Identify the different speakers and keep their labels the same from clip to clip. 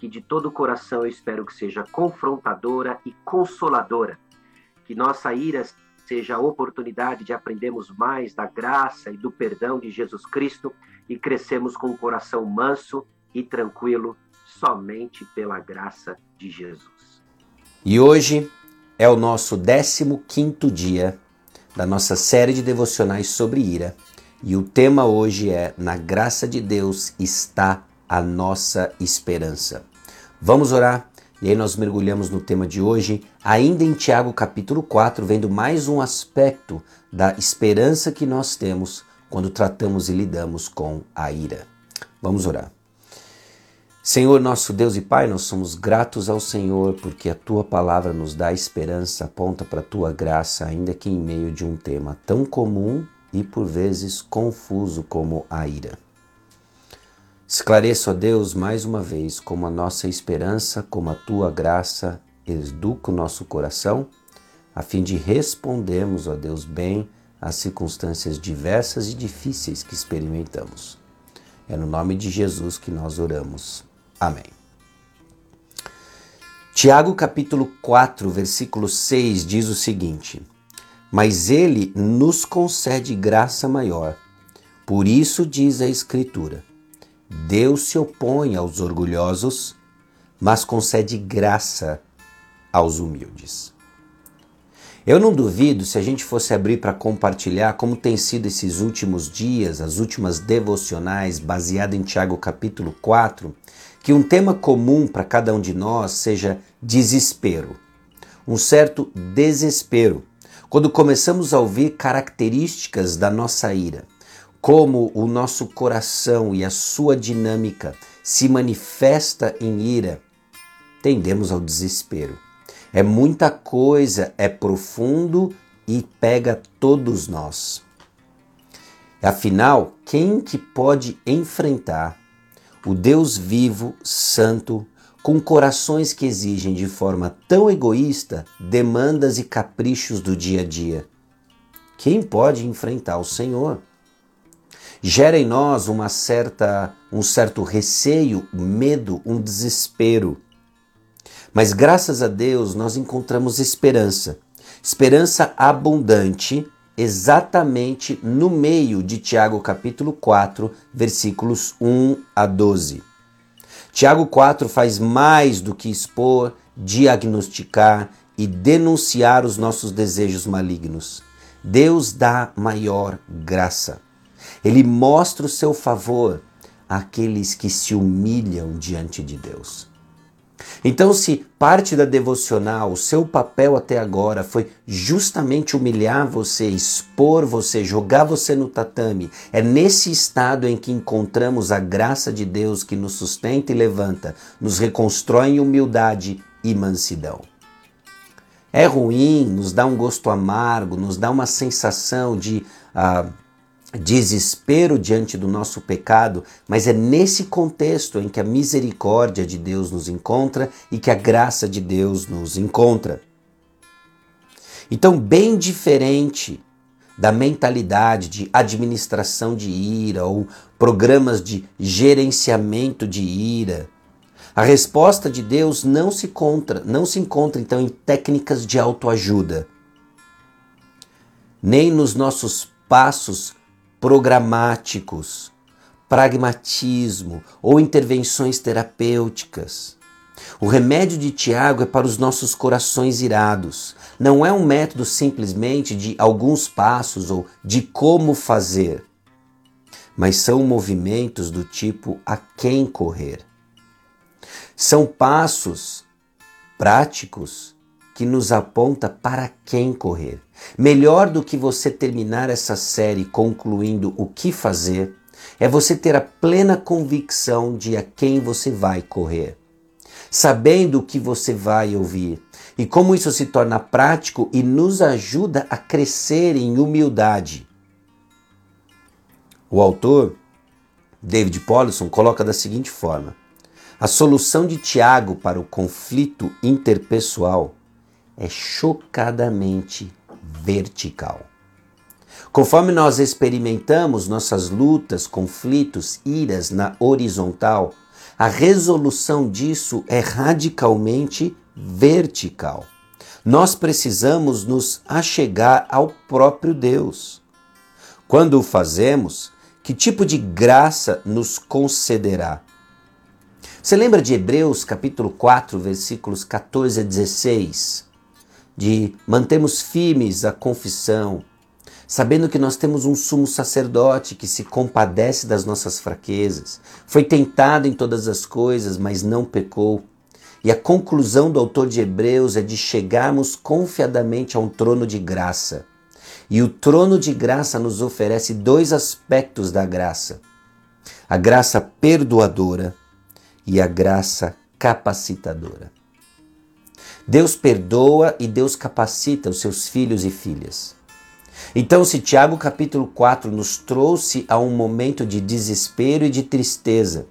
Speaker 1: que de todo o coração eu espero que seja confrontadora e consoladora. Que nossa ira seja a oportunidade de aprendermos mais da graça e do perdão de Jesus Cristo e crescemos com o coração manso e tranquilo somente pela graça de Jesus.
Speaker 2: E hoje é o nosso 15 dia da nossa série de devocionais sobre ira. E o tema hoje é Na graça de Deus está a nossa esperança. Vamos orar? E aí nós mergulhamos no tema de hoje, ainda em Tiago capítulo 4, vendo mais um aspecto da esperança que nós temos quando tratamos e lidamos com a ira. Vamos orar. Senhor, nosso Deus e Pai, nós somos gratos ao Senhor porque a tua palavra nos dá esperança, aponta para a tua graça, ainda que em meio de um tema tão comum e por vezes confuso como a ira. Esclareço a Deus mais uma vez como a nossa esperança, como a tua graça educa o nosso coração, a fim de respondermos, ó Deus, bem às circunstâncias diversas e difíceis que experimentamos. É no nome de Jesus que nós oramos. Amém. Tiago capítulo 4, versículo 6 diz o seguinte: Mas ele nos concede graça maior. Por isso diz a Escritura: Deus se opõe aos orgulhosos, mas concede graça aos humildes. Eu não duvido se a gente fosse abrir para compartilhar como tem sido esses últimos dias, as últimas devocionais, baseado em Tiago capítulo 4, que um tema comum para cada um de nós seja desespero. Um certo desespero quando começamos a ouvir características da nossa ira como o nosso coração e a sua dinâmica se manifesta em ira, tendemos ao desespero. É muita coisa, é profundo e pega todos nós. Afinal, quem que pode enfrentar o Deus vivo, santo, com corações que exigem de forma tão egoísta demandas e caprichos do dia a dia? Quem pode enfrentar o Senhor? Gera em nós uma certa, um certo receio, medo, um desespero. Mas graças a Deus nós encontramos esperança, esperança abundante, exatamente no meio de Tiago capítulo 4, versículos 1 a 12. Tiago 4 faz mais do que expor, diagnosticar e denunciar os nossos desejos malignos. Deus dá maior graça. Ele mostra o seu favor àqueles que se humilham diante de Deus. Então, se parte da devocional, o seu papel até agora foi justamente humilhar você, expor você, jogar você no tatame, é nesse estado em que encontramos a graça de Deus que nos sustenta e levanta, nos reconstrói em humildade e mansidão. É ruim, nos dá um gosto amargo, nos dá uma sensação de. Uh, desespero diante do nosso pecado, mas é nesse contexto em que a misericórdia de Deus nos encontra e que a graça de Deus nos encontra. Então, bem diferente da mentalidade de administração de ira ou programas de gerenciamento de ira, a resposta de Deus não se encontra, não se encontra então em técnicas de autoajuda, nem nos nossos passos programáticos pragmatismo ou intervenções terapêuticas. O remédio de Tiago é para os nossos corações irados. Não é um método simplesmente de alguns passos ou de como fazer, mas são movimentos do tipo a quem correr. São passos práticos que nos aponta para quem correr. Melhor do que você terminar essa série concluindo o que fazer, é você ter a plena convicção de a quem você vai correr, sabendo o que você vai ouvir e como isso se torna prático e nos ajuda a crescer em humildade. O autor, David Paulson, coloca da seguinte forma: a solução de Tiago para o conflito interpessoal é chocadamente vertical. Conforme nós experimentamos nossas lutas, conflitos, iras na horizontal, a resolução disso é radicalmente vertical. Nós precisamos nos achegar ao próprio Deus. Quando o fazemos, que tipo de graça nos concederá? Você lembra de Hebreus capítulo 4, versículos 14 a 16? De mantermos firmes a confissão, sabendo que nós temos um sumo sacerdote que se compadece das nossas fraquezas, foi tentado em todas as coisas, mas não pecou. E a conclusão do autor de Hebreus é de chegarmos confiadamente a um trono de graça. E o trono de graça nos oferece dois aspectos da graça: a graça perdoadora e a graça capacitadora. Deus perdoa e Deus capacita os seus filhos e filhas. Então, se Tiago capítulo 4 nos trouxe a um momento de desespero e de tristeza,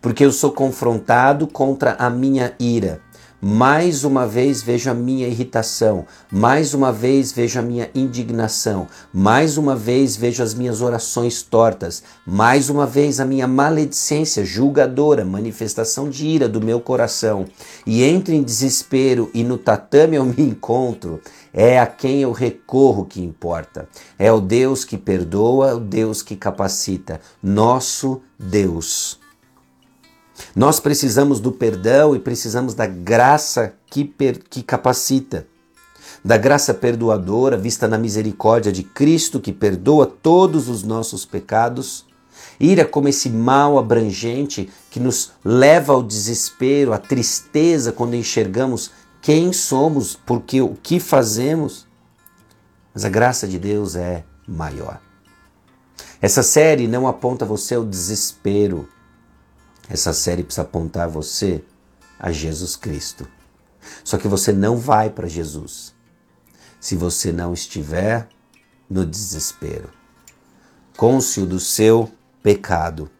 Speaker 2: porque eu sou confrontado contra a minha ira, mais uma vez vejo a minha irritação, mais uma vez vejo a minha indignação, mais uma vez vejo as minhas orações tortas, mais uma vez a minha maledicência julgadora, manifestação de ira do meu coração, e entro em desespero e no tatame eu me encontro, é a quem eu recorro que importa. É o Deus que perdoa, o Deus que capacita, nosso Deus. Nós precisamos do perdão e precisamos da graça que, per, que capacita, da graça perdoadora vista na misericórdia de Cristo que perdoa todos os nossos pecados. Ira como esse mal abrangente que nos leva ao desespero, à tristeza quando enxergamos quem somos, porque o que fazemos. Mas a graça de Deus é maior. Essa série não aponta você ao desespero, essa série precisa apontar você a Jesus Cristo. Só que você não vai para Jesus se você não estiver no desespero, cônscio do seu pecado.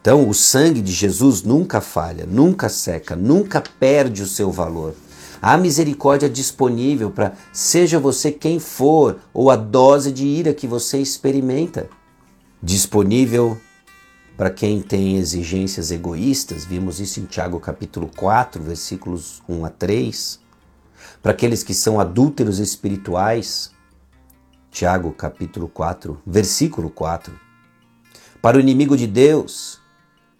Speaker 2: Então, o sangue de Jesus nunca falha, nunca seca, nunca perde o seu valor. Há misericórdia disponível para, seja você quem for, ou a dose de ira que você experimenta. Disponível para quem tem exigências egoístas, vimos isso em Tiago capítulo 4, versículos 1 a 3. Para aqueles que são adúlteros espirituais, Tiago capítulo 4, versículo 4. Para o inimigo de Deus,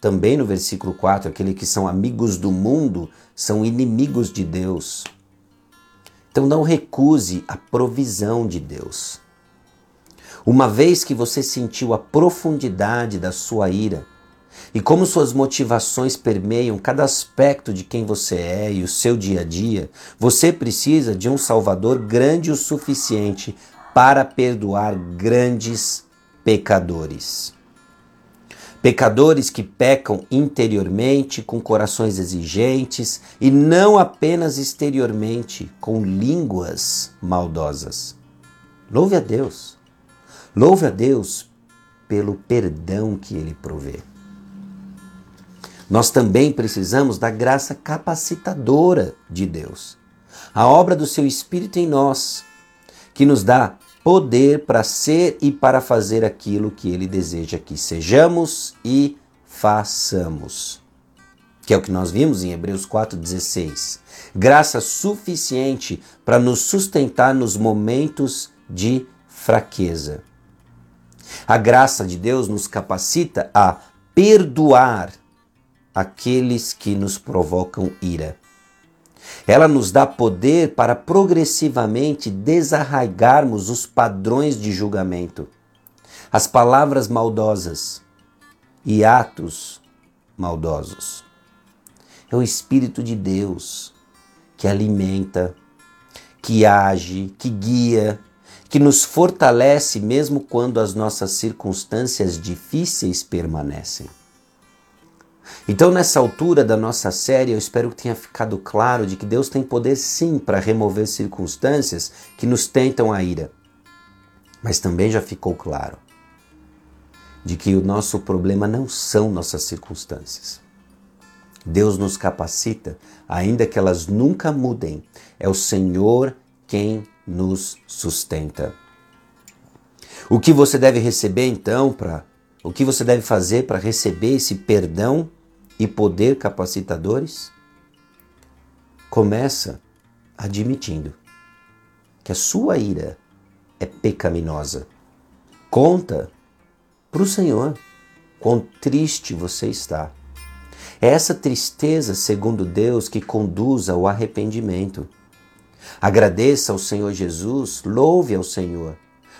Speaker 2: também no versículo 4, aqueles que são amigos do mundo são inimigos de Deus. Então não recuse a provisão de Deus. Uma vez que você sentiu a profundidade da sua ira e como suas motivações permeiam cada aspecto de quem você é e o seu dia a dia, você precisa de um Salvador grande o suficiente para perdoar grandes pecadores. Pecadores que pecam interiormente, com corações exigentes e não apenas exteriormente, com línguas maldosas. Louve a Deus Louve a Deus pelo perdão que Ele provê. Nós também precisamos da graça capacitadora de Deus, a obra do Seu Espírito em nós, que nos dá poder para ser e para fazer aquilo que Ele deseja que sejamos e façamos. Que é o que nós vimos em Hebreus 4,16. Graça suficiente para nos sustentar nos momentos de fraqueza. A graça de Deus nos capacita a perdoar aqueles que nos provocam ira. Ela nos dá poder para progressivamente desarraigarmos os padrões de julgamento, as palavras maldosas e atos maldosos. É o Espírito de Deus que alimenta, que age, que guia, que nos fortalece mesmo quando as nossas circunstâncias difíceis permanecem. Então, nessa altura da nossa série, eu espero que tenha ficado claro de que Deus tem poder sim para remover circunstâncias que nos tentam a ira. Mas também já ficou claro de que o nosso problema não são nossas circunstâncias. Deus nos capacita, ainda que elas nunca mudem. É o Senhor quem nos sustenta. O que você deve receber então para o que você deve fazer para receber esse perdão e poder capacitadores? Começa admitindo que a sua ira é pecaminosa. Conta para o Senhor quão triste você está. É essa tristeza, segundo Deus, que conduz ao arrependimento. Agradeça ao Senhor Jesus, louve ao Senhor,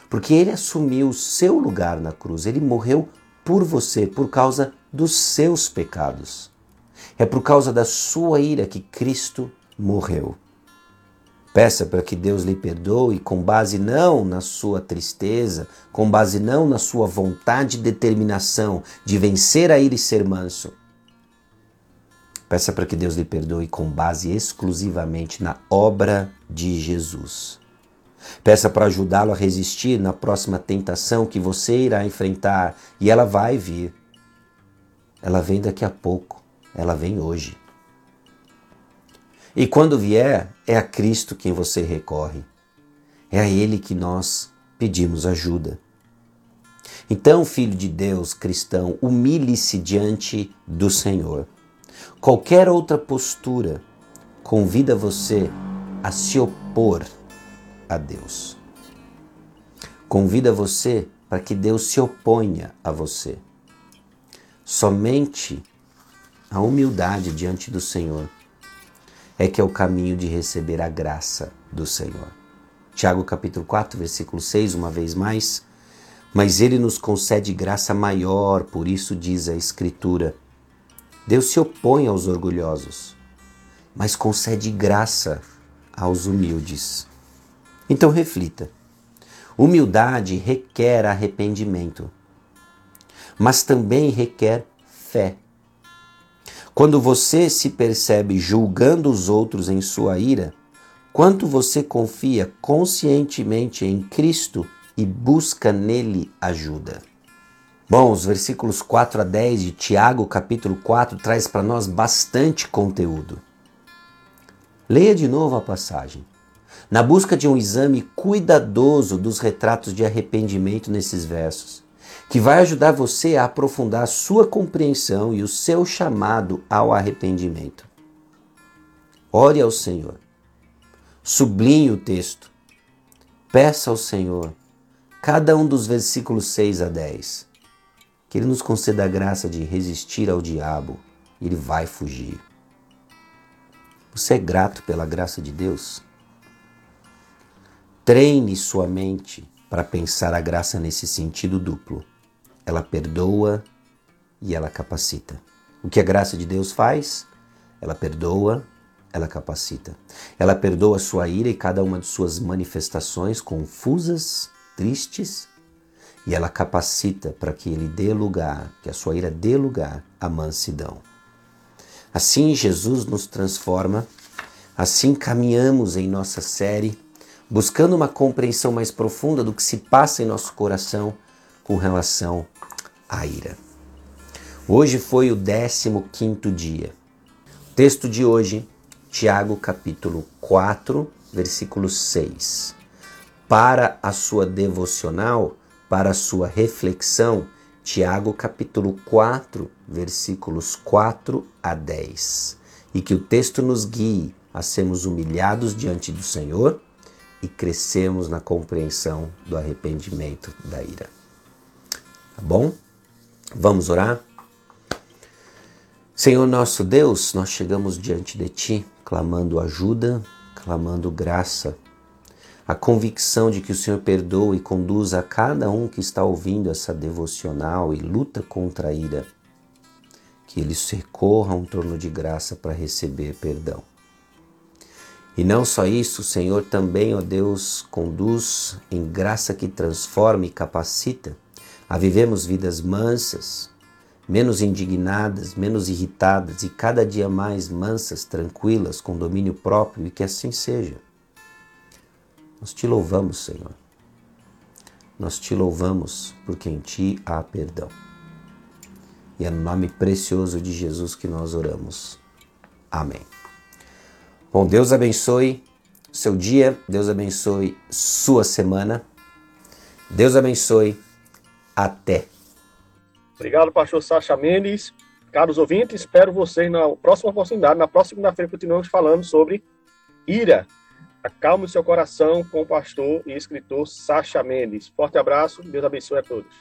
Speaker 2: porque Ele assumiu o seu lugar na cruz, Ele morreu por você, por causa dos seus pecados. É por causa da sua ira que Cristo morreu. Peça para que Deus lhe perdoe com base não na sua tristeza, com base não na sua vontade e determinação de vencer a ira e ser manso. Peça para que Deus lhe perdoe com base exclusivamente na obra de Jesus. Peça para ajudá-lo a resistir na próxima tentação que você irá enfrentar e ela vai vir. Ela vem daqui a pouco, ela vem hoje. E quando vier, é a Cristo quem você recorre. É a Ele que nós pedimos ajuda. Então, filho de Deus, cristão, humilhe-se diante do Senhor. Qualquer outra postura convida você a se opor a Deus. Convida você para que Deus se oponha a você. Somente a humildade diante do Senhor é que é o caminho de receber a graça do Senhor. Tiago capítulo 4, versículo 6, uma vez mais. Mas ele nos concede graça maior, por isso diz a Escritura. Deus se opõe aos orgulhosos, mas concede graça aos humildes. Então reflita. Humildade requer arrependimento, mas também requer fé. Quando você se percebe julgando os outros em sua ira, quanto você confia conscientemente em Cristo e busca nele ajuda. Bom, os versículos 4 a 10 de Tiago, capítulo 4, traz para nós bastante conteúdo. Leia de novo a passagem. Na busca de um exame cuidadoso dos retratos de arrependimento nesses versos, que vai ajudar você a aprofundar a sua compreensão e o seu chamado ao arrependimento. Ore ao Senhor. Sublinhe o texto. Peça ao Senhor cada um dos versículos 6 a 10. Que Ele nos conceda a graça de resistir ao diabo. Ele vai fugir. Você é grato pela graça de Deus? Treine sua mente para pensar a graça nesse sentido duplo. Ela perdoa e ela capacita. O que a graça de Deus faz? Ela perdoa, ela capacita. Ela perdoa sua ira e cada uma de suas manifestações confusas, tristes, e ela capacita para que ele dê lugar, que a sua ira dê lugar à mansidão. Assim Jesus nos transforma, assim caminhamos em nossa série, buscando uma compreensão mais profunda do que se passa em nosso coração com relação à ira. Hoje foi o 15 dia. O texto de hoje, Tiago capítulo 4, versículo 6. Para a sua devocional, para sua reflexão, Tiago capítulo 4, versículos 4 a 10. E que o texto nos guie a sermos humilhados diante do Senhor e crescemos na compreensão do arrependimento da ira. Tá bom? Vamos orar? Senhor nosso Deus, nós chegamos diante de Ti clamando ajuda, clamando graça, a convicção de que o Senhor perdoa e conduz a cada um que está ouvindo essa devocional e luta contra a ira, que eles recorram a um torno de graça para receber perdão. E não só isso, o Senhor também, ó Deus, conduz em graça que transforma e capacita a vivemos vidas mansas, menos indignadas, menos irritadas e cada dia mais mansas, tranquilas, com domínio próprio e que assim seja. Nós te louvamos, Senhor. Nós te louvamos porque em ti há perdão. E é no nome precioso de Jesus que nós oramos. Amém. Bom, Deus abençoe seu dia, Deus abençoe sua semana. Deus abençoe. Até.
Speaker 3: Obrigado, pastor Sacha Mendes. Caros ouvintes, espero vocês na próxima oportunidade. Na próxima segunda-feira continuamos falando sobre ira. Acalme o seu coração com o pastor e escritor Sacha Mendes. Forte abraço, Deus abençoe a todos.